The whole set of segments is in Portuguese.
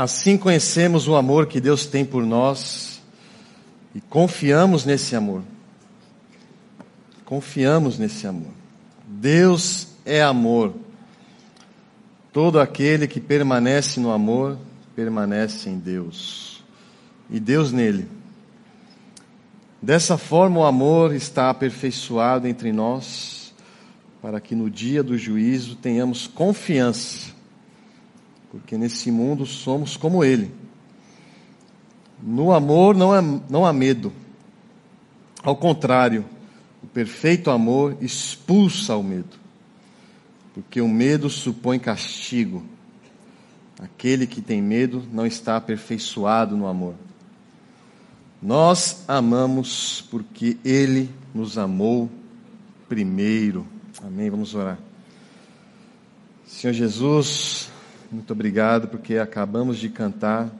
Assim conhecemos o amor que Deus tem por nós e confiamos nesse amor. Confiamos nesse amor. Deus é amor. Todo aquele que permanece no amor, permanece em Deus. E Deus nele. Dessa forma, o amor está aperfeiçoado entre nós, para que no dia do juízo tenhamos confiança, porque nesse mundo somos como Ele. No amor não há, não há medo. Ao contrário, o perfeito amor expulsa o medo porque o medo supõe castigo. Aquele que tem medo não está aperfeiçoado no amor. Nós amamos porque Ele nos amou primeiro. Amém. Vamos orar. Senhor Jesus, muito obrigado porque acabamos de cantar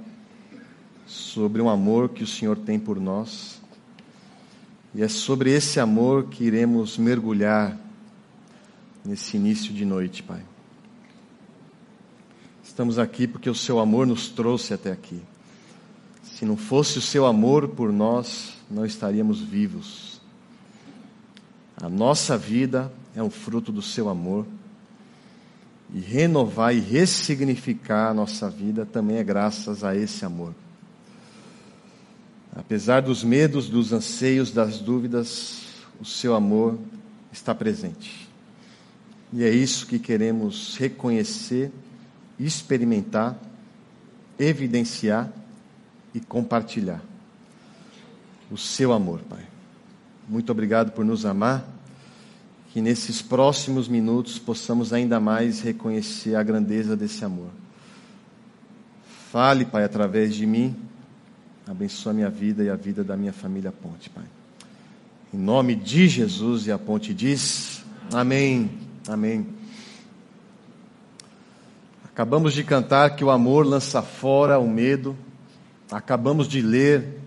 sobre um amor que o Senhor tem por nós. E é sobre esse amor que iremos mergulhar nesse início de noite, Pai. Estamos aqui porque o Seu amor nos trouxe até aqui. Se não fosse o Seu amor por nós, não estaríamos vivos. A nossa vida é um fruto do Seu amor. E renovar e ressignificar a nossa vida também é graças a esse amor. Apesar dos medos, dos anseios, das dúvidas, o Seu amor está presente. E é isso que queremos reconhecer, experimentar, evidenciar e compartilhar. O seu amor, Pai. Muito obrigado por nos amar. Que nesses próximos minutos possamos ainda mais reconhecer a grandeza desse amor. Fale, Pai, através de mim. Abençoa a minha vida e a vida da minha família Ponte, Pai. Em nome de Jesus e a Ponte diz: Amém. Amém. Acabamos de cantar que o amor lança fora o medo. Acabamos de ler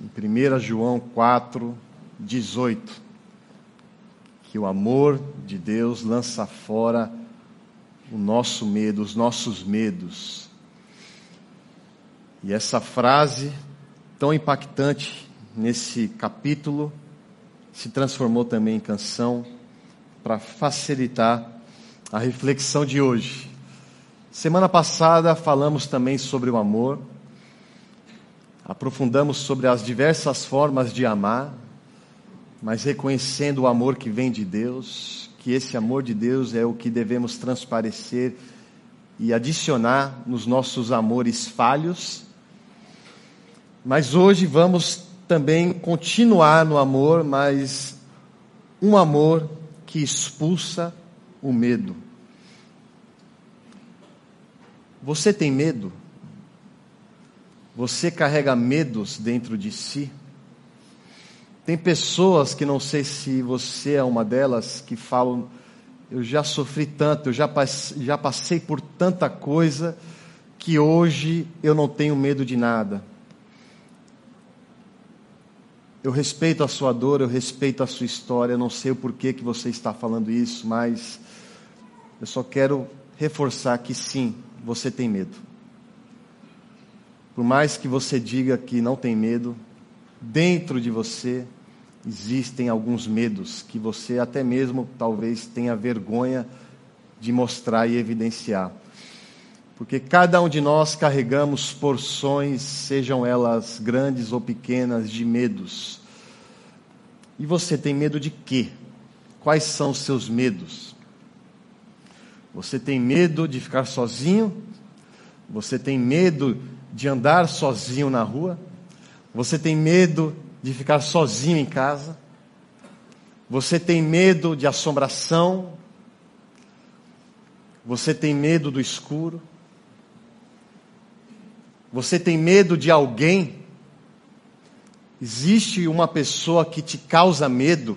em 1 João 4, 18, que o amor de Deus lança fora o nosso medo, os nossos medos. E essa frase tão impactante nesse capítulo se transformou também em canção para facilitar a reflexão de hoje. Semana passada falamos também sobre o amor, aprofundamos sobre as diversas formas de amar, mas reconhecendo o amor que vem de Deus, que esse amor de Deus é o que devemos transparecer e adicionar nos nossos amores falhos. Mas hoje vamos também continuar no amor, mas um amor que expulsa o medo. Você tem medo? Você carrega medos dentro de si? Tem pessoas que não sei se você é uma delas que falam: eu já sofri tanto, eu já passei, já passei por tanta coisa que hoje eu não tenho medo de nada. Eu respeito a sua dor, eu respeito a sua história, não sei o porquê que você está falando isso, mas eu só quero reforçar que sim, você tem medo. Por mais que você diga que não tem medo, dentro de você existem alguns medos que você até mesmo talvez tenha vergonha de mostrar e evidenciar. Porque cada um de nós carregamos porções, sejam elas grandes ou pequenas, de medos. E você tem medo de quê? Quais são os seus medos? Você tem medo de ficar sozinho? Você tem medo de andar sozinho na rua? Você tem medo de ficar sozinho em casa? Você tem medo de assombração? Você tem medo do escuro? Você tem medo de alguém? Existe uma pessoa que te causa medo,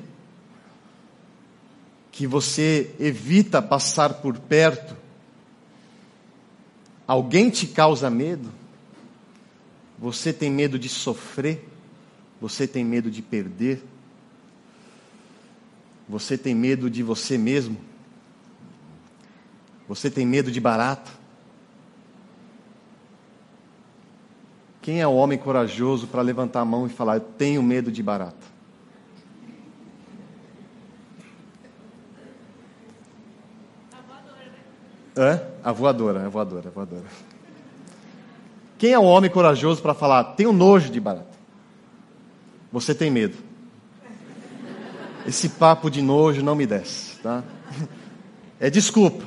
que você evita passar por perto? Alguém te causa medo? Você tem medo de sofrer? Você tem medo de perder? Você tem medo de você mesmo? Você tem medo de barata? Quem é o homem corajoso para levantar a mão e falar: Eu tenho medo de barata? É? A voadora, a voadora, a voadora. Quem é o homem corajoso para falar, tenho nojo de barata? Você tem medo. Esse papo de nojo não me desce, tá? É desculpa.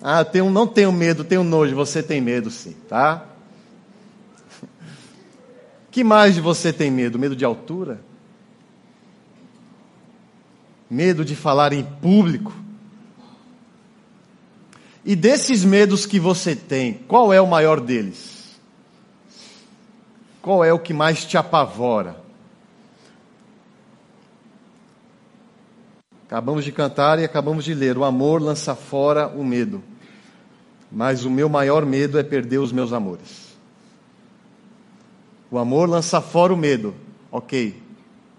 Ah, tenho, não tenho medo, tenho nojo. Você tem medo sim, tá? Que mais você tem medo? Medo de altura? Medo de falar em público? E desses medos que você tem, qual é o maior deles? Qual é o que mais te apavora? Acabamos de cantar e acabamos de ler: o amor lança fora o medo, mas o meu maior medo é perder os meus amores. O amor lança fora o medo, ok,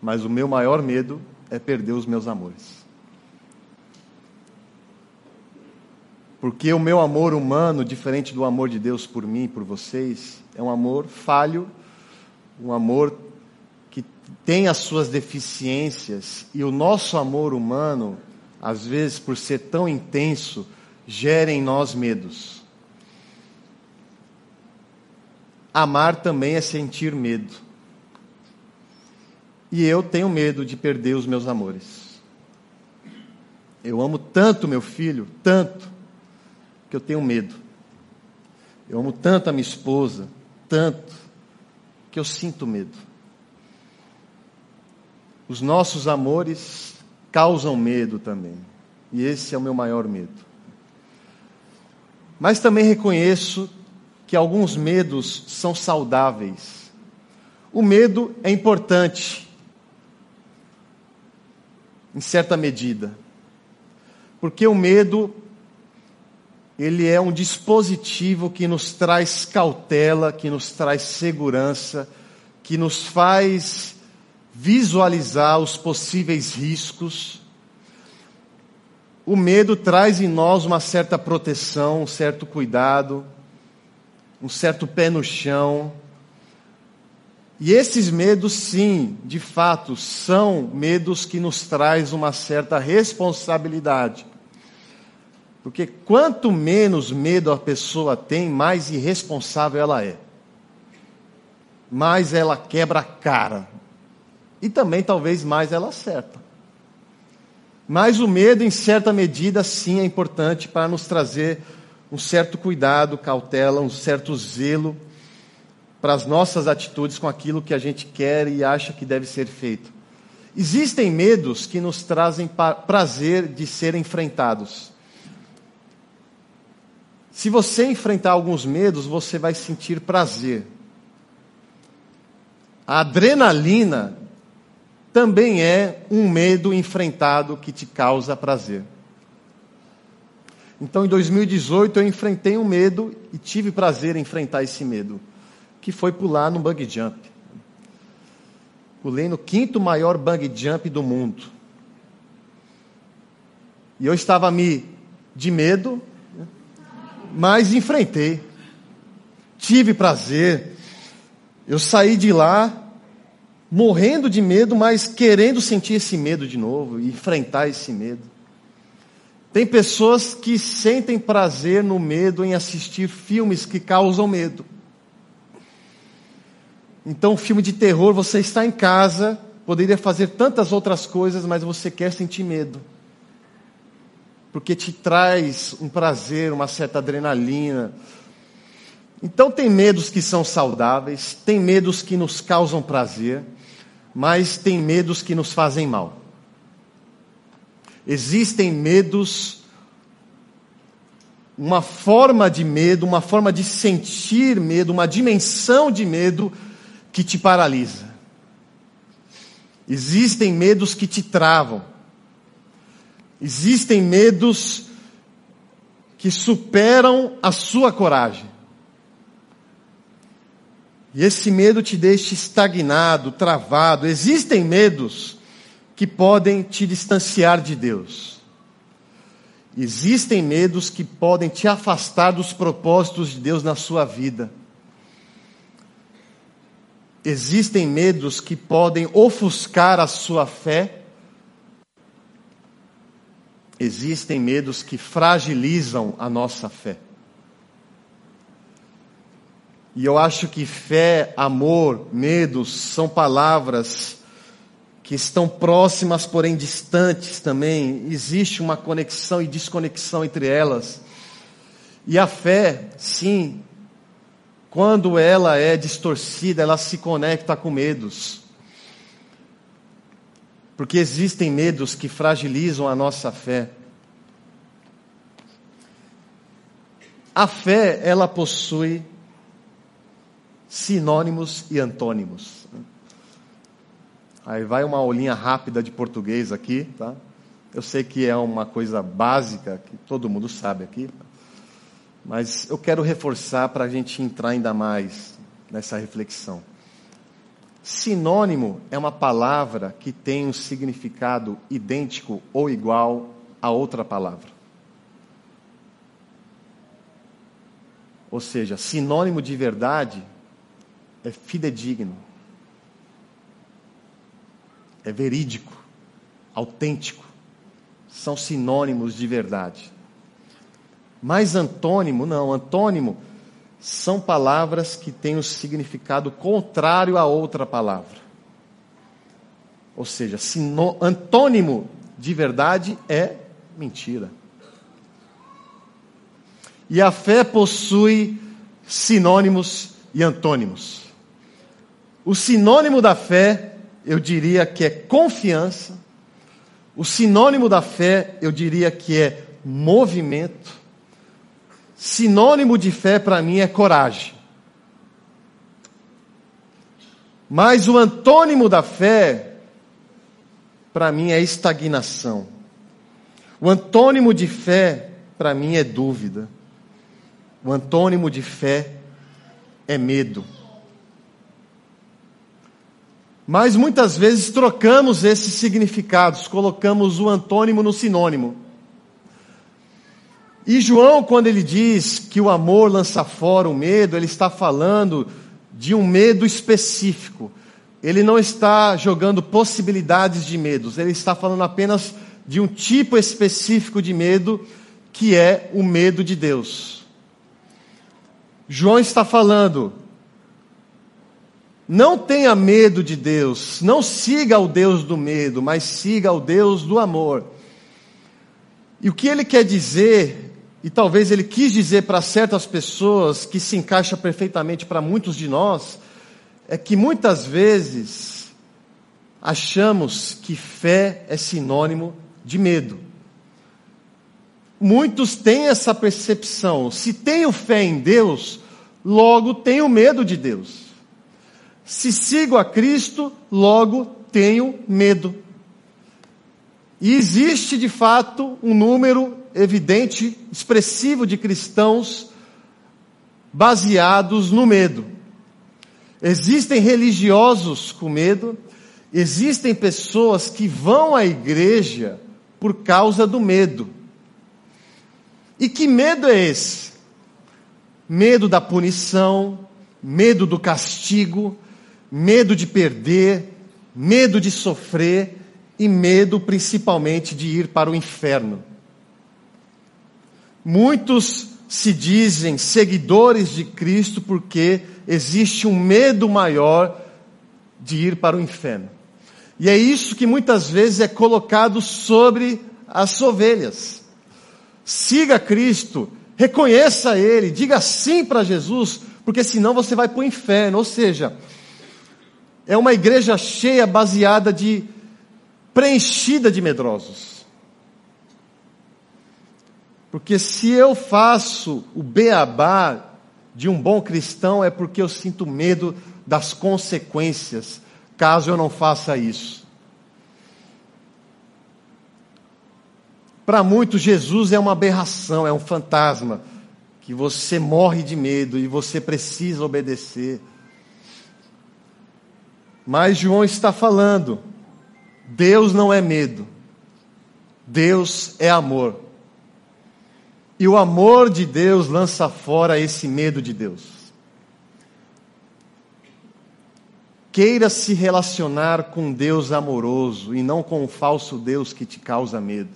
mas o meu maior medo é perder os meus amores. Porque o meu amor humano, diferente do amor de Deus por mim, por vocês, é um amor falho, um amor tem as suas deficiências, e o nosso amor humano, às vezes, por ser tão intenso, gera em nós medos. Amar também é sentir medo. E eu tenho medo de perder os meus amores. Eu amo tanto meu filho, tanto, que eu tenho medo. Eu amo tanto a minha esposa, tanto, que eu sinto medo. Os nossos amores causam medo também. E esse é o meu maior medo. Mas também reconheço que alguns medos são saudáveis. O medo é importante, em certa medida, porque o medo ele é um dispositivo que nos traz cautela, que nos traz segurança, que nos faz visualizar os possíveis riscos. O medo traz em nós uma certa proteção, um certo cuidado, um certo pé no chão. E esses medos, sim, de fato, são medos que nos traz uma certa responsabilidade. Porque quanto menos medo a pessoa tem, mais irresponsável ela é. Mais ela quebra a cara. E também talvez mais ela acerta. Mas o medo, em certa medida, sim, é importante para nos trazer um certo cuidado, cautela, um certo zelo para as nossas atitudes com aquilo que a gente quer e acha que deve ser feito. Existem medos que nos trazem prazer de ser enfrentados. Se você enfrentar alguns medos, você vai sentir prazer. A adrenalina também é um medo enfrentado que te causa prazer. Então, em 2018, eu enfrentei um medo e tive prazer em enfrentar esse medo, que foi pular no bug jump. Pulei no quinto maior bug jump do mundo. E eu estava me de medo, mas enfrentei. Tive prazer. Eu saí de lá morrendo de medo, mas querendo sentir esse medo de novo, enfrentar esse medo. Tem pessoas que sentem prazer no medo em assistir filmes que causam medo. Então, filme de terror, você está em casa, poderia fazer tantas outras coisas, mas você quer sentir medo porque te traz um prazer, uma certa adrenalina. Então, tem medos que são saudáveis, tem medos que nos causam prazer, mas tem medos que nos fazem mal. Existem medos, uma forma de medo, uma forma de sentir medo, uma dimensão de medo que te paralisa. Existem medos que te travam. Existem medos que superam a sua coragem. E esse medo te deixa estagnado, travado. Existem medos que podem te distanciar de Deus. Existem medos que podem te afastar dos propósitos de Deus na sua vida. existem medos que podem ofuscar a sua fé, existem medos que fragilizam a nossa fé. E eu acho que fé, amor, medos são palavras que estão próximas, porém distantes também. Existe uma conexão e desconexão entre elas. E a fé, sim, quando ela é distorcida, ela se conecta com medos. Porque existem medos que fragilizam a nossa fé. A fé, ela possui sinônimos e antônimos. Aí vai uma aulinha rápida de português aqui, tá? Eu sei que é uma coisa básica, que todo mundo sabe aqui, mas eu quero reforçar para a gente entrar ainda mais nessa reflexão. Sinônimo é uma palavra que tem um significado idêntico ou igual a outra palavra. Ou seja, sinônimo de verdade é fidedigno, é verídico, autêntico, são sinônimos de verdade. Mas antônimo, não, antônimo são palavras que têm o um significado contrário a outra palavra. Ou seja, sinô, antônimo de verdade é mentira. E a fé possui sinônimos e antônimos. O sinônimo da fé, eu diria que é confiança. O sinônimo da fé, eu diria que é movimento. Sinônimo de fé para mim é coragem. Mas o antônimo da fé, para mim, é estagnação. O antônimo de fé, para mim, é dúvida. O antônimo de fé é medo. Mas muitas vezes trocamos esses significados, colocamos o antônimo no sinônimo. E João, quando ele diz que o amor lança fora o medo, ele está falando de um medo específico. Ele não está jogando possibilidades de medos, ele está falando apenas de um tipo específico de medo, que é o medo de Deus. João está falando não tenha medo de Deus, não siga o Deus do medo, mas siga o Deus do amor. E o que ele quer dizer, e talvez ele quis dizer para certas pessoas, que se encaixa perfeitamente para muitos de nós, é que muitas vezes achamos que fé é sinônimo de medo. Muitos têm essa percepção. Se tenho fé em Deus, logo tenho medo de Deus. Se sigo a Cristo, logo tenho medo. E existe de fato um número evidente, expressivo de cristãos baseados no medo. Existem religiosos com medo, existem pessoas que vão à igreja por causa do medo. E que medo é esse? Medo da punição, medo do castigo, medo de perder, medo de sofrer e medo principalmente de ir para o inferno. Muitos se dizem seguidores de Cristo porque existe um medo maior de ir para o inferno. E é isso que muitas vezes é colocado sobre as ovelhas. Siga Cristo, reconheça Ele, diga sim para Jesus, porque senão você vai para o inferno. Ou seja, é uma igreja cheia, baseada de preenchida de medrosos. Porque se eu faço o beabá de um bom cristão é porque eu sinto medo das consequências, caso eu não faça isso. Para muitos, Jesus é uma aberração, é um fantasma, que você morre de medo e você precisa obedecer. Mas João está falando, Deus não é medo, Deus é amor. E o amor de Deus lança fora esse medo de Deus. Queira se relacionar com Deus amoroso e não com o falso Deus que te causa medo.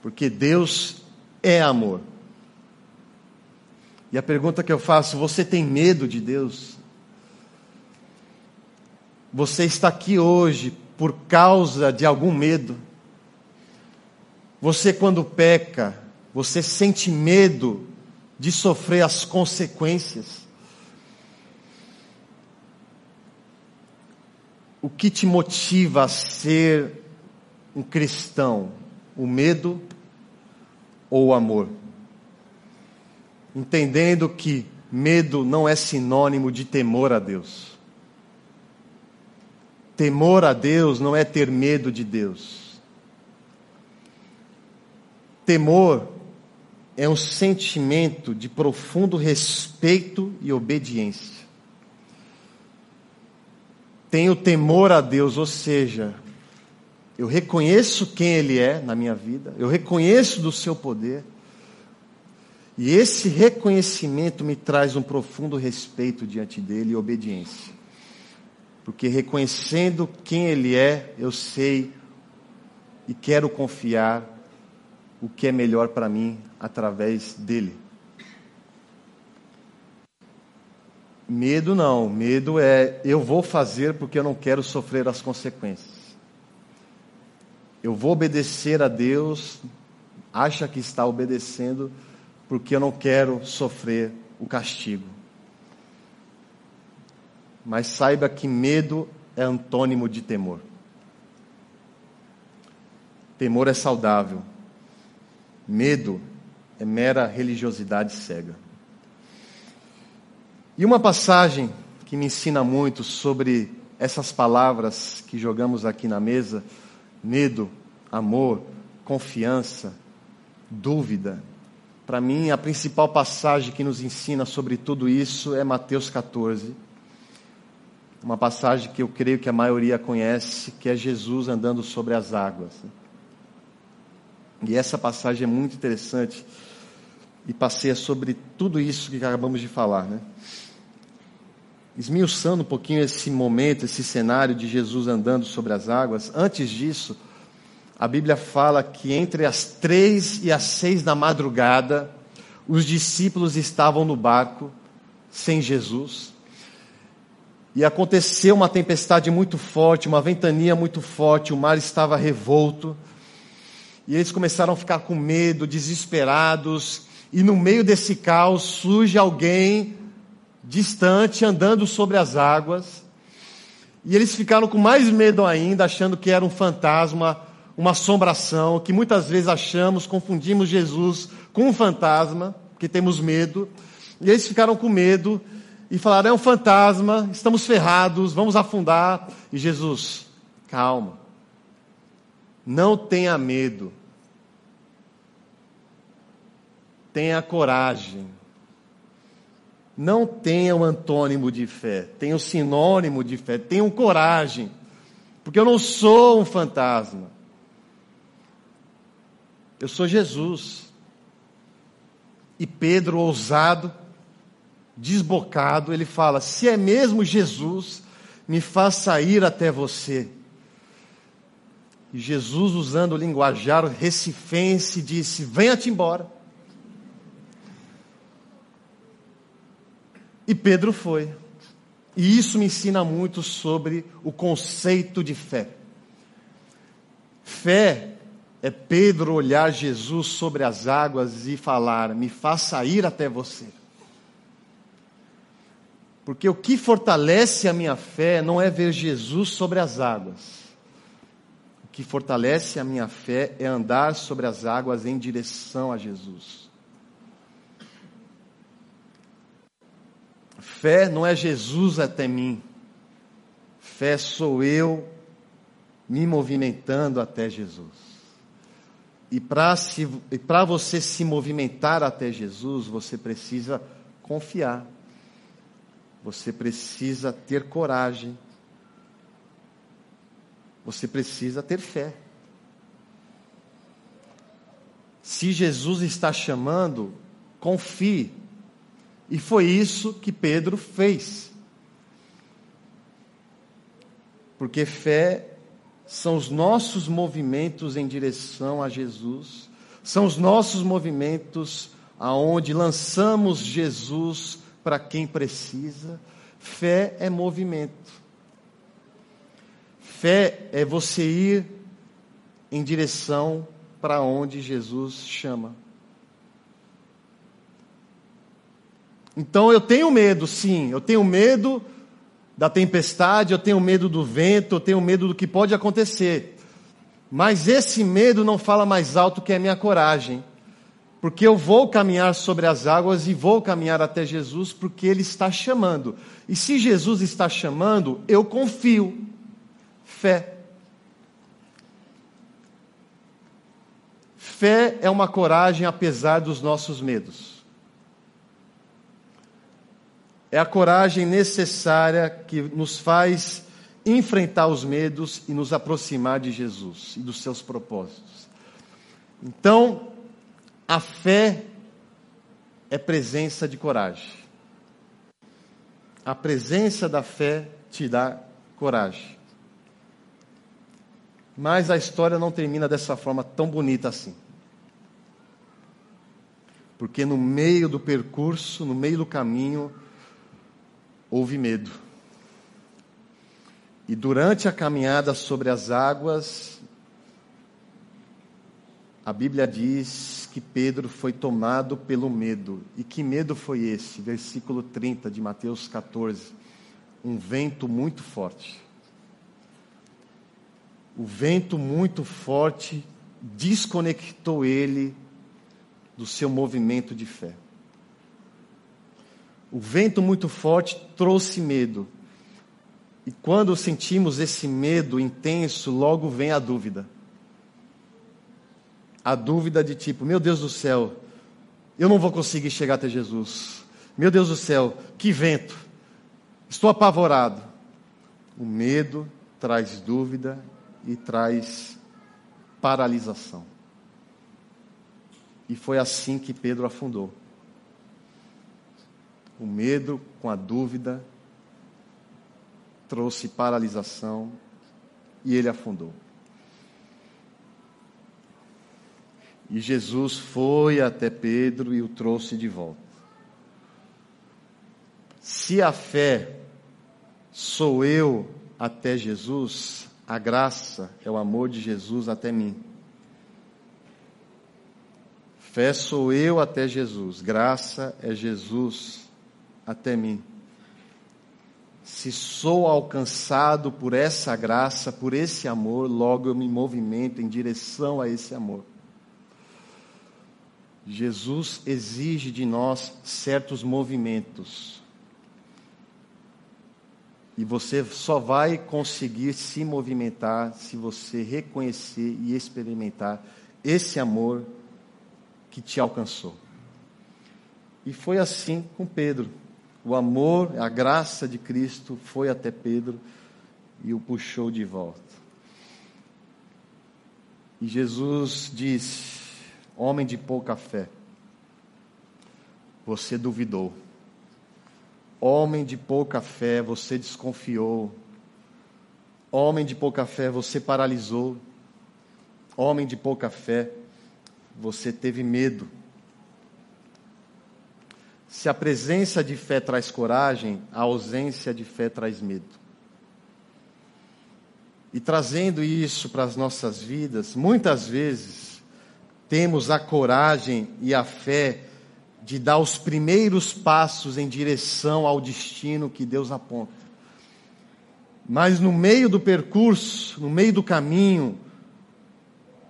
Porque Deus é amor. E a pergunta que eu faço: você tem medo de Deus? Você está aqui hoje por causa de algum medo? Você, quando peca, você sente medo de sofrer as consequências? o que te motiva a ser um cristão? O medo ou o amor? Entendendo que medo não é sinônimo de temor a Deus. Temor a Deus não é ter medo de Deus. Temor é um sentimento de profundo respeito e obediência tenho temor a Deus, ou seja, eu reconheço quem Ele é na minha vida, eu reconheço do seu poder, e esse reconhecimento me traz um profundo respeito diante dele e obediência. Porque reconhecendo quem Ele é, eu sei e quero confiar o que é melhor para mim através dele. Medo não, medo é eu vou fazer porque eu não quero sofrer as consequências. Eu vou obedecer a Deus, acha que está obedecendo porque eu não quero sofrer o castigo. Mas saiba que medo é antônimo de temor. Temor é saudável. Medo é mera religiosidade cega. E uma passagem que me ensina muito sobre essas palavras que jogamos aqui na mesa: medo, amor, confiança, dúvida. Para mim, a principal passagem que nos ensina sobre tudo isso é Mateus 14. Uma passagem que eu creio que a maioria conhece, que é Jesus andando sobre as águas. E essa passagem é muito interessante e passeia sobre tudo isso que acabamos de falar, né? esmiuçando um pouquinho esse momento, esse cenário de Jesus andando sobre as águas, antes disso, a Bíblia fala que entre as três e as seis da madrugada, os discípulos estavam no barco sem Jesus. E aconteceu uma tempestade muito forte, uma ventania muito forte, o mar estava revolto. E eles começaram a ficar com medo, desesperados. E no meio desse caos surge alguém distante, andando sobre as águas. E eles ficaram com mais medo ainda, achando que era um fantasma, uma assombração, que muitas vezes achamos, confundimos Jesus com um fantasma, porque temos medo. E eles ficaram com medo e falaram: é um fantasma, estamos ferrados, vamos afundar. E Jesus, calma, não tenha medo, tenha coragem não tenha o antônimo de fé, tenha o sinônimo de fé, tenham coragem, porque eu não sou um fantasma. Eu sou Jesus. E Pedro, ousado, desbocado, ele fala: Se é mesmo Jesus, me faça ir até você. E Jesus, usando o linguajar recifense, disse: Venha-te embora. E Pedro foi. E isso me ensina muito sobre o conceito de fé. Fé é Pedro olhar Jesus sobre as águas e falar: Me faça ir até você. Porque o que fortalece a minha fé não é ver Jesus sobre as águas. O que fortalece a minha fé é andar sobre as águas em direção a Jesus. Fé não é Jesus até mim. Fé sou eu me movimentando até Jesus. E para você se movimentar até Jesus, você precisa confiar. Você precisa ter coragem. Você precisa ter fé. Se Jesus está chamando, confie e foi isso que Pedro fez. Porque fé são os nossos movimentos em direção a Jesus, são os nossos movimentos aonde lançamos Jesus para quem precisa. Fé é movimento. Fé é você ir em direção para onde Jesus chama. Então eu tenho medo, sim, eu tenho medo da tempestade, eu tenho medo do vento, eu tenho medo do que pode acontecer. Mas esse medo não fala mais alto que a minha coragem. Porque eu vou caminhar sobre as águas e vou caminhar até Jesus, porque Ele está chamando. E se Jesus está chamando, eu confio. Fé. Fé é uma coragem apesar dos nossos medos é a coragem necessária que nos faz enfrentar os medos e nos aproximar de Jesus e dos seus propósitos. Então, a fé é presença de coragem. A presença da fé te dá coragem. Mas a história não termina dessa forma tão bonita assim. Porque no meio do percurso, no meio do caminho, houve medo. E durante a caminhada sobre as águas, a Bíblia diz que Pedro foi tomado pelo medo. E que medo foi esse? Versículo 30 de Mateus 14. Um vento muito forte. O vento muito forte desconectou ele do seu movimento de fé. O vento muito forte trouxe medo. E quando sentimos esse medo intenso, logo vem a dúvida. A dúvida de tipo: meu Deus do céu, eu não vou conseguir chegar até Jesus. Meu Deus do céu, que vento. Estou apavorado. O medo traz dúvida e traz paralisação. E foi assim que Pedro afundou o medo com a dúvida trouxe paralisação e ele afundou. E Jesus foi até Pedro e o trouxe de volta. Se a fé sou eu até Jesus, a graça é o amor de Jesus até mim. Fé sou eu até Jesus, graça é Jesus até mim. Se sou alcançado por essa graça, por esse amor, logo eu me movimento em direção a esse amor. Jesus exige de nós certos movimentos. E você só vai conseguir se movimentar se você reconhecer e experimentar esse amor que te alcançou. E foi assim com Pedro. O amor, a graça de Cristo foi até Pedro e o puxou de volta. E Jesus disse: Homem de pouca fé, você duvidou. Homem de pouca fé, você desconfiou. Homem de pouca fé, você paralisou. Homem de pouca fé, você teve medo. Se a presença de fé traz coragem, a ausência de fé traz medo. E trazendo isso para as nossas vidas, muitas vezes temos a coragem e a fé de dar os primeiros passos em direção ao destino que Deus aponta. Mas no meio do percurso, no meio do caminho,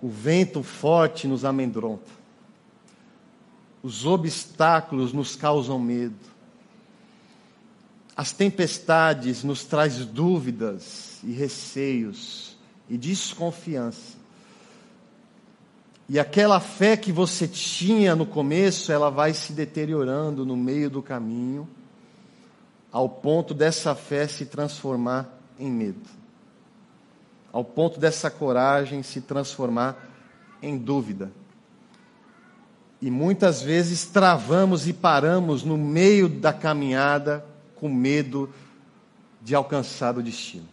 o vento forte nos amedronta. Os obstáculos nos causam medo. As tempestades nos traz dúvidas e receios e desconfiança. E aquela fé que você tinha no começo, ela vai se deteriorando no meio do caminho, ao ponto dessa fé se transformar em medo. Ao ponto dessa coragem se transformar em dúvida e muitas vezes travamos e paramos no meio da caminhada com medo de alcançar o destino.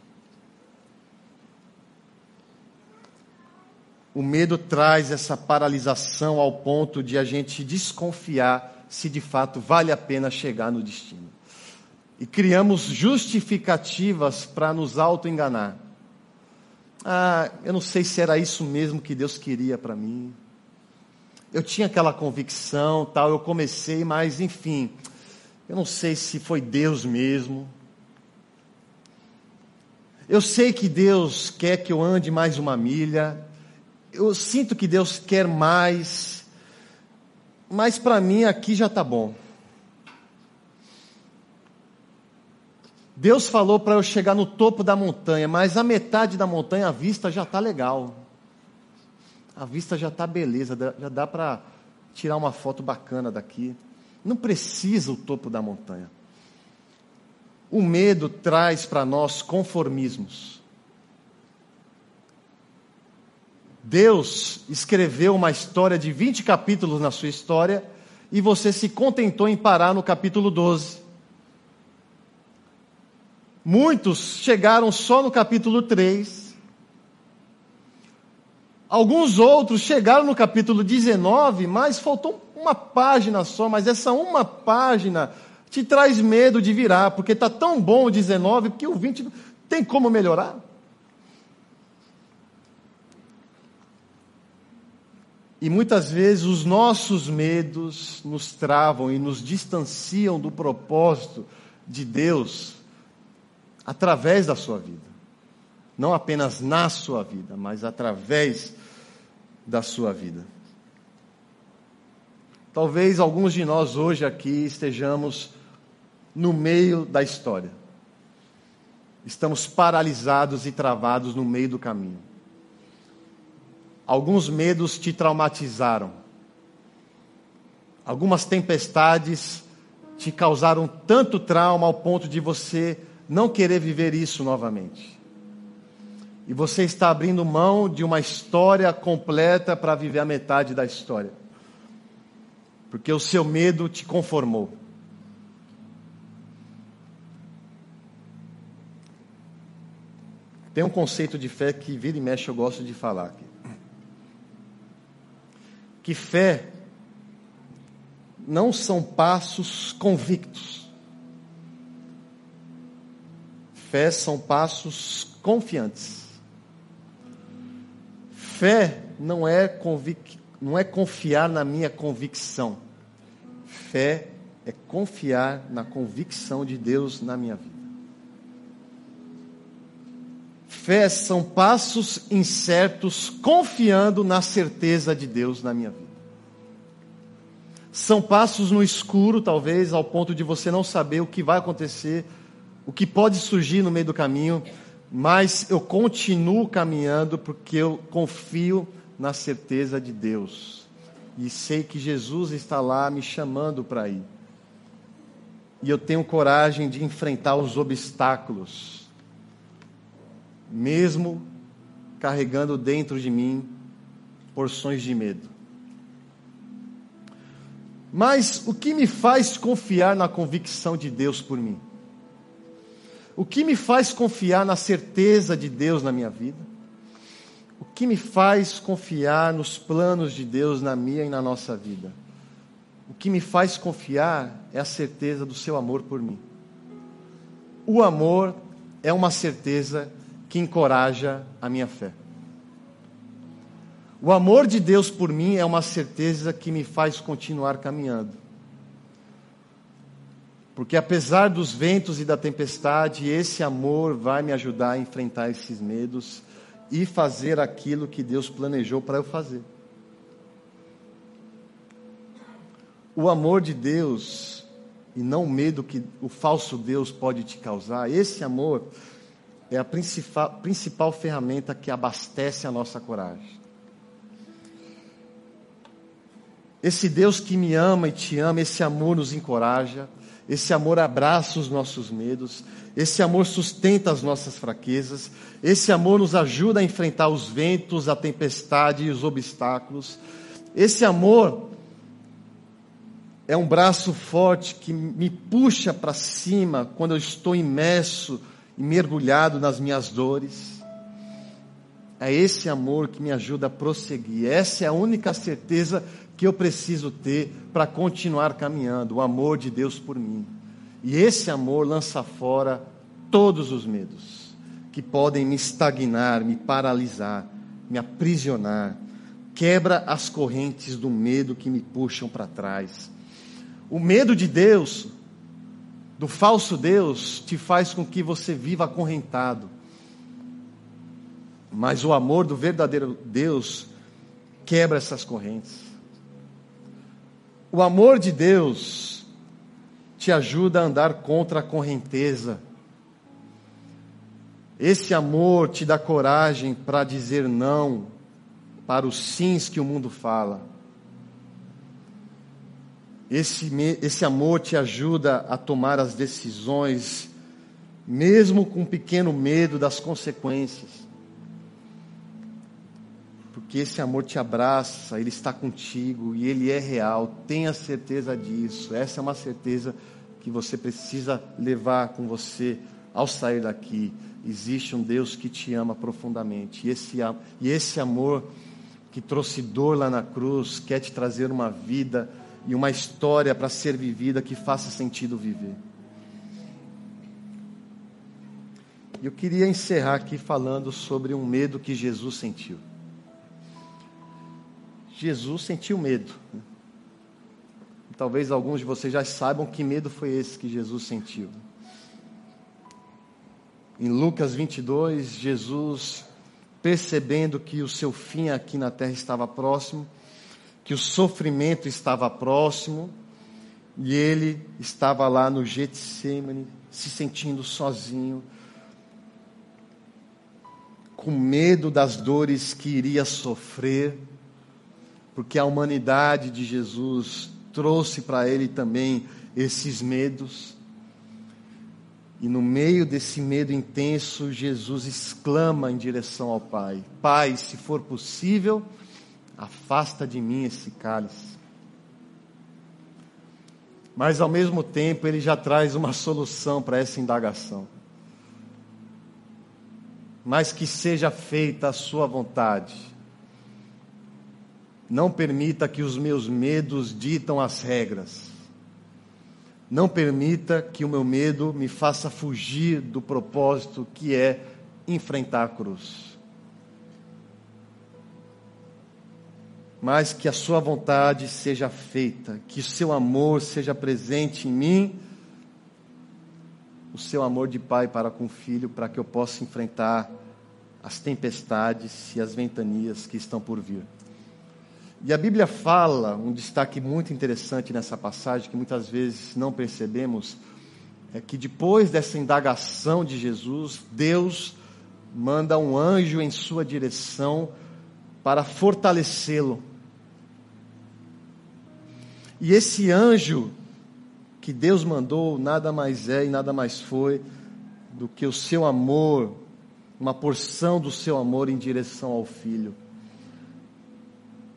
O medo traz essa paralisação ao ponto de a gente desconfiar se de fato vale a pena chegar no destino. E criamos justificativas para nos auto-enganar. Ah, eu não sei se era isso mesmo que Deus queria para mim. Eu tinha aquela convicção, tal, eu comecei, mas enfim, eu não sei se foi Deus mesmo. Eu sei que Deus quer que eu ande mais uma milha. Eu sinto que Deus quer mais. Mas para mim aqui já está bom. Deus falou para eu chegar no topo da montanha, mas a metade da montanha a vista já está legal. A vista já está beleza, já dá para tirar uma foto bacana daqui. Não precisa o topo da montanha. O medo traz para nós conformismos. Deus escreveu uma história de 20 capítulos na sua história e você se contentou em parar no capítulo 12. Muitos chegaram só no capítulo 3. Alguns outros chegaram no capítulo 19, mas faltou uma página só, mas essa uma página te traz medo de virar, porque está tão bom o 19, porque o 20 tem como melhorar. E muitas vezes os nossos medos nos travam e nos distanciam do propósito de Deus através da sua vida. Não apenas na sua vida, mas através da sua vida. Talvez alguns de nós hoje aqui estejamos no meio da história. Estamos paralisados e travados no meio do caminho. Alguns medos te traumatizaram. Algumas tempestades te causaram tanto trauma ao ponto de você não querer viver isso novamente. E você está abrindo mão de uma história completa para viver a metade da história. Porque o seu medo te conformou. Tem um conceito de fé que vira e mexe eu gosto de falar aqui. Que fé não são passos convictos. Fé são passos confiantes. Fé não é, convic... não é confiar na minha convicção. Fé é confiar na convicção de Deus na minha vida. Fé são passos incertos confiando na certeza de Deus na minha vida. São passos no escuro, talvez, ao ponto de você não saber o que vai acontecer, o que pode surgir no meio do caminho, mas eu continuo caminhando porque eu confio na certeza de Deus. E sei que Jesus está lá me chamando para ir. E eu tenho coragem de enfrentar os obstáculos mesmo carregando dentro de mim porções de medo. Mas o que me faz confiar na convicção de Deus por mim? O que me faz confiar na certeza de Deus na minha vida? O que me faz confiar nos planos de Deus na minha e na nossa vida? O que me faz confiar é a certeza do seu amor por mim. O amor é uma certeza que encoraja a minha fé. O amor de Deus por mim é uma certeza que me faz continuar caminhando. Porque apesar dos ventos e da tempestade, esse amor vai me ajudar a enfrentar esses medos e fazer aquilo que Deus planejou para eu fazer. O amor de Deus e não o medo que o falso Deus pode te causar, esse amor é a principal, principal ferramenta que abastece a nossa coragem. Esse Deus que me ama e te ama, esse amor nos encoraja, esse amor abraça os nossos medos, esse amor sustenta as nossas fraquezas, esse amor nos ajuda a enfrentar os ventos, a tempestade e os obstáculos. Esse amor é um braço forte que me puxa para cima quando eu estou imerso e mergulhado nas minhas dores. É esse amor que me ajuda a prosseguir. Essa é a única certeza que eu preciso ter para continuar caminhando, o amor de Deus por mim. E esse amor lança fora todos os medos que podem me estagnar, me paralisar, me aprisionar. Quebra as correntes do medo que me puxam para trás. O medo de Deus, do falso Deus, te faz com que você viva acorrentado. Mas o amor do verdadeiro Deus quebra essas correntes. O amor de Deus te ajuda a andar contra a correnteza esse amor te dá coragem para dizer não para os sims que o mundo fala. Esse, esse amor te ajuda a tomar as decisões, mesmo com um pequeno medo das consequências. Porque esse amor te abraça, ele está contigo e ele é real. Tenha certeza disso. Essa é uma certeza que você precisa levar com você ao sair daqui existe um Deus que te ama profundamente. E esse, e esse amor que trouxe dor lá na cruz quer te trazer uma vida e uma história para ser vivida que faça sentido viver. Eu queria encerrar aqui falando sobre um medo que Jesus sentiu. Jesus sentiu medo. Talvez alguns de vocês já saibam que medo foi esse que Jesus sentiu. Em Lucas 22, Jesus, percebendo que o seu fim aqui na terra estava próximo, que o sofrimento estava próximo, e ele estava lá no Getsemane, se sentindo sozinho, com medo das dores que iria sofrer, porque a humanidade de Jesus trouxe para ele também esses medos. E no meio desse medo intenso, Jesus exclama em direção ao Pai: Pai, se for possível, afasta de mim esse cálice. Mas ao mesmo tempo, ele já traz uma solução para essa indagação. Mas que seja feita a sua vontade. Não permita que os meus medos ditam as regras. Não permita que o meu medo me faça fugir do propósito que é enfrentar a cruz. Mas que a sua vontade seja feita, que o seu amor seja presente em mim, o seu amor de pai para com o filho, para que eu possa enfrentar as tempestades e as ventanias que estão por vir. E a Bíblia fala, um destaque muito interessante nessa passagem, que muitas vezes não percebemos, é que depois dessa indagação de Jesus, Deus manda um anjo em sua direção para fortalecê-lo. E esse anjo que Deus mandou nada mais é e nada mais foi do que o seu amor, uma porção do seu amor em direção ao filho.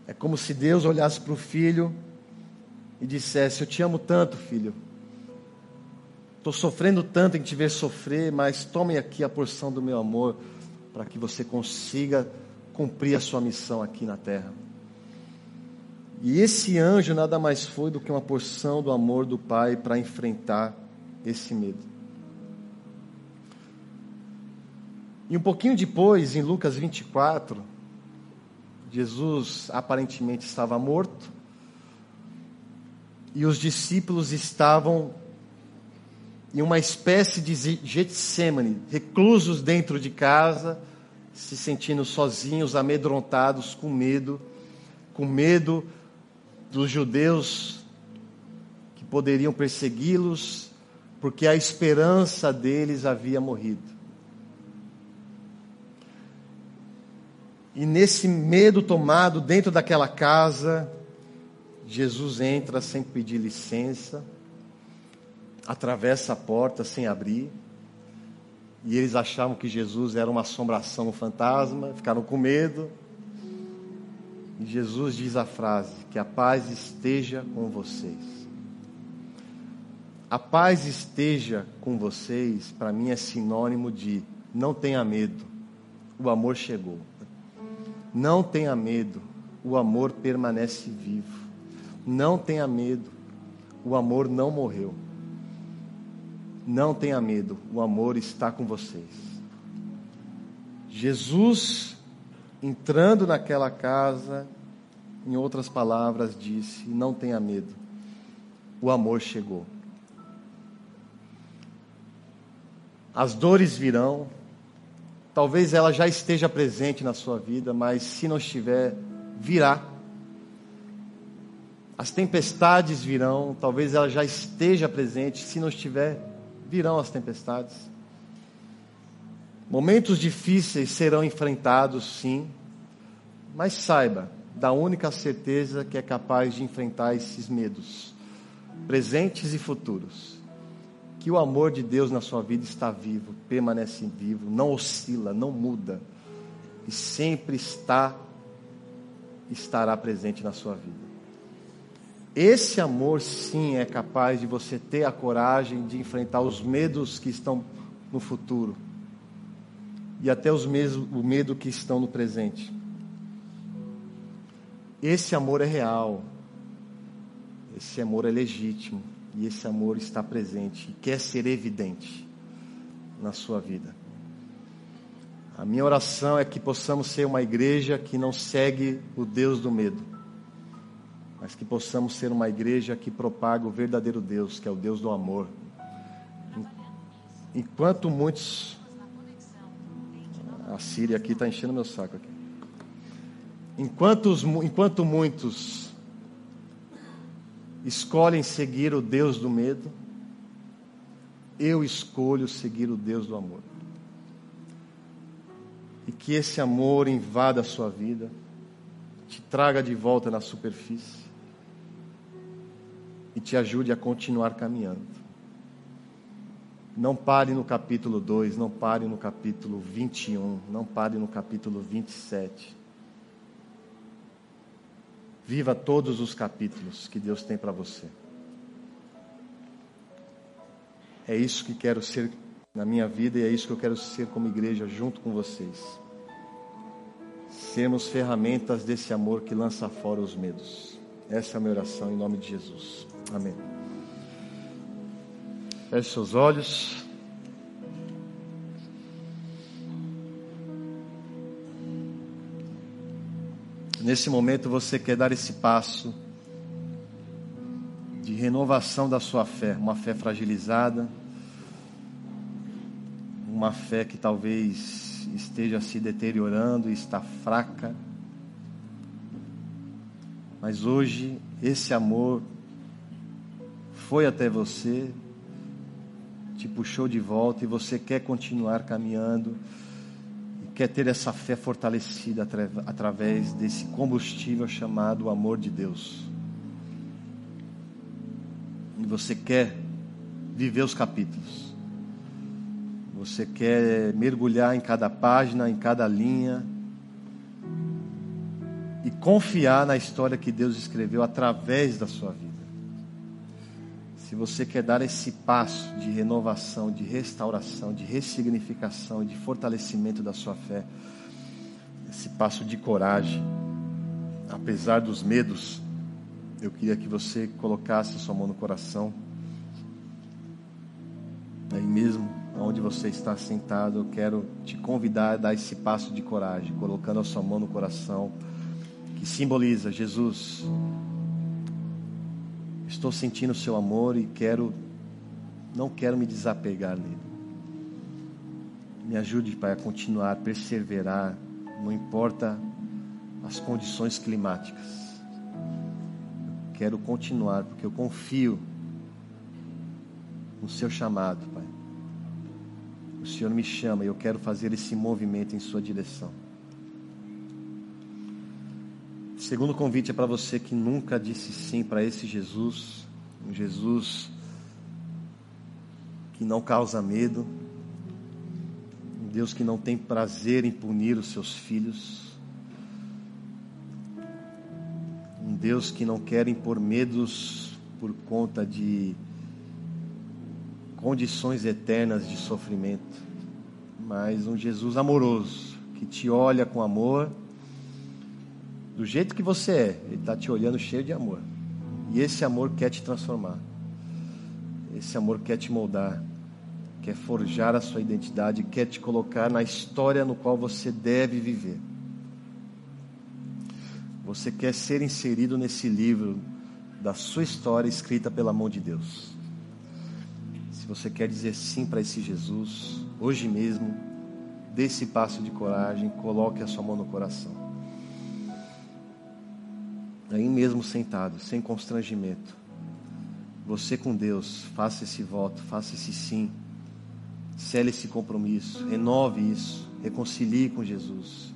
É como se Deus olhasse para o filho e dissesse: Eu te amo tanto, filho. Estou sofrendo tanto em te ver sofrer, mas tome aqui a porção do meu amor para que você consiga cumprir a sua missão aqui na terra. E esse anjo nada mais foi do que uma porção do amor do Pai para enfrentar esse medo. E um pouquinho depois, em Lucas 24, Jesus aparentemente estava morto e os discípulos estavam em uma espécie de Getsemane, reclusos dentro de casa, se sentindo sozinhos, amedrontados, com medo, com medo dos judeus que poderiam persegui-los, porque a esperança deles havia morrido. E nesse medo tomado dentro daquela casa, Jesus entra sem pedir licença, atravessa a porta sem abrir. E eles achavam que Jesus era uma assombração, um fantasma, ficaram com medo. E Jesus diz a frase: Que a paz esteja com vocês. A paz esteja com vocês, para mim é sinônimo de não tenha medo, o amor chegou. Não tenha medo, o amor permanece vivo. Não tenha medo, o amor não morreu. Não tenha medo, o amor está com vocês. Jesus, entrando naquela casa, em outras palavras, disse: Não tenha medo, o amor chegou. As dores virão, talvez ela já esteja presente na sua vida, mas se não estiver, virá. As tempestades virão, talvez ela já esteja presente, se não estiver, virão as tempestades. Momentos difíceis serão enfrentados, sim, mas saiba da única certeza que é capaz de enfrentar esses medos, presentes e futuros, que o amor de Deus na sua vida está vivo, permanece vivo, não oscila, não muda, e sempre está, estará presente na sua vida. Esse amor, sim, é capaz de você ter a coragem de enfrentar os medos que estão no futuro e até os medos, o medo que estão no presente. Esse amor é real, esse amor é legítimo e esse amor está presente e quer ser evidente na sua vida. A minha oração é que possamos ser uma igreja que não segue o Deus do medo mas que possamos ser uma igreja que propaga o verdadeiro Deus, que é o Deus do amor. Enquanto muitos. A Síria aqui está enchendo meu saco aqui. Enquanto, enquanto muitos escolhem seguir o Deus do medo, eu escolho seguir o Deus do amor. E que esse amor invada a sua vida, te traga de volta na superfície e te ajude a continuar caminhando. Não pare no capítulo 2, não pare no capítulo 21, não pare no capítulo 27. Viva todos os capítulos que Deus tem para você. É isso que quero ser na minha vida e é isso que eu quero ser como igreja junto com vocês. Sermos ferramentas desse amor que lança fora os medos. Essa é a minha oração em nome de Jesus. Amém. Feche seus olhos. Nesse momento você quer dar esse passo de renovação da sua fé, uma fé fragilizada, uma fé que talvez esteja se deteriorando e está fraca. Mas hoje esse amor foi até você, te puxou de volta e você quer continuar caminhando e quer ter essa fé fortalecida através desse combustível chamado amor de Deus. E você quer viver os capítulos. Você quer mergulhar em cada página, em cada linha e confiar na história que Deus escreveu através da sua vida. Se você quer dar esse passo de renovação, de restauração, de ressignificação, de fortalecimento da sua fé, esse passo de coragem, apesar dos medos, eu queria que você colocasse sua mão no coração. Aí mesmo, onde você está sentado, eu quero te convidar a dar esse passo de coragem, colocando a sua mão no coração, que simboliza Jesus Estou sentindo o seu amor e quero, não quero me desapegar dele. Me ajude, Pai, a continuar, perseverar, não importa as condições climáticas. Quero continuar, porque eu confio no seu chamado, Pai. O Senhor me chama e eu quero fazer esse movimento em sua direção. Segundo convite é para você que nunca disse sim para esse Jesus, um Jesus que não causa medo, um Deus que não tem prazer em punir os seus filhos, um Deus que não quer impor medos por conta de condições eternas de sofrimento, mas um Jesus amoroso que te olha com amor Do jeito que você é, Ele está te olhando cheio de amor. E esse amor quer te transformar. Esse amor quer te moldar. Quer forjar a sua identidade, quer te colocar na história no qual você deve viver. Você quer ser inserido nesse livro da sua história escrita pela mão de Deus. Se você quer dizer sim para esse Jesus, hoje mesmo, dê esse passo de coragem, coloque a sua mão no coração aí mesmo sentado, sem constrangimento. Você com Deus, faça esse voto, faça esse sim. Cele esse compromisso, renove isso, reconcilie com Jesus.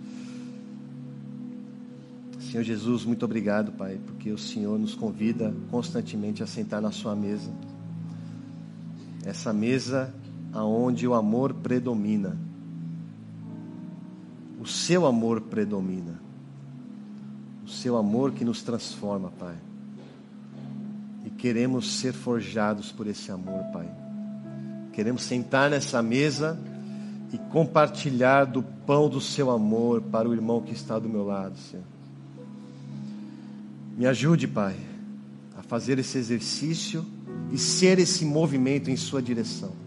Senhor Jesus, muito obrigado, Pai, porque o Senhor nos convida constantemente a sentar na Sua mesa. Essa mesa aonde o amor predomina. O seu amor predomina seu amor que nos transforma, Pai. E queremos ser forjados por esse amor, Pai. Queremos sentar nessa mesa e compartilhar do pão do seu amor para o irmão que está do meu lado, Senhor. Me ajude, Pai, a fazer esse exercício e ser esse movimento em Sua direção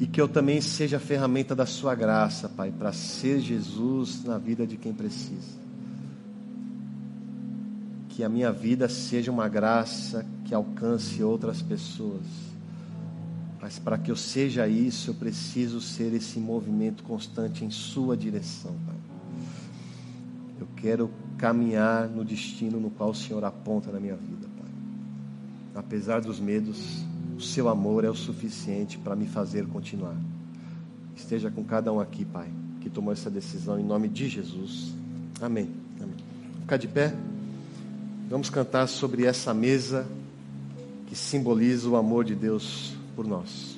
e que eu também seja ferramenta da Sua graça, Pai, para ser Jesus na vida de quem precisa. Que a minha vida seja uma graça que alcance outras pessoas. Mas para que eu seja isso, eu preciso ser esse movimento constante em Sua direção, Pai. Eu quero caminhar no destino no qual o Senhor aponta na minha vida, Pai. Apesar dos medos, o seu amor é o suficiente para me fazer continuar. Esteja com cada um aqui, Pai, que tomou essa decisão em nome de Jesus. Amém. Amém. Ficar de pé. Vamos cantar sobre essa mesa que simboliza o amor de Deus por nós.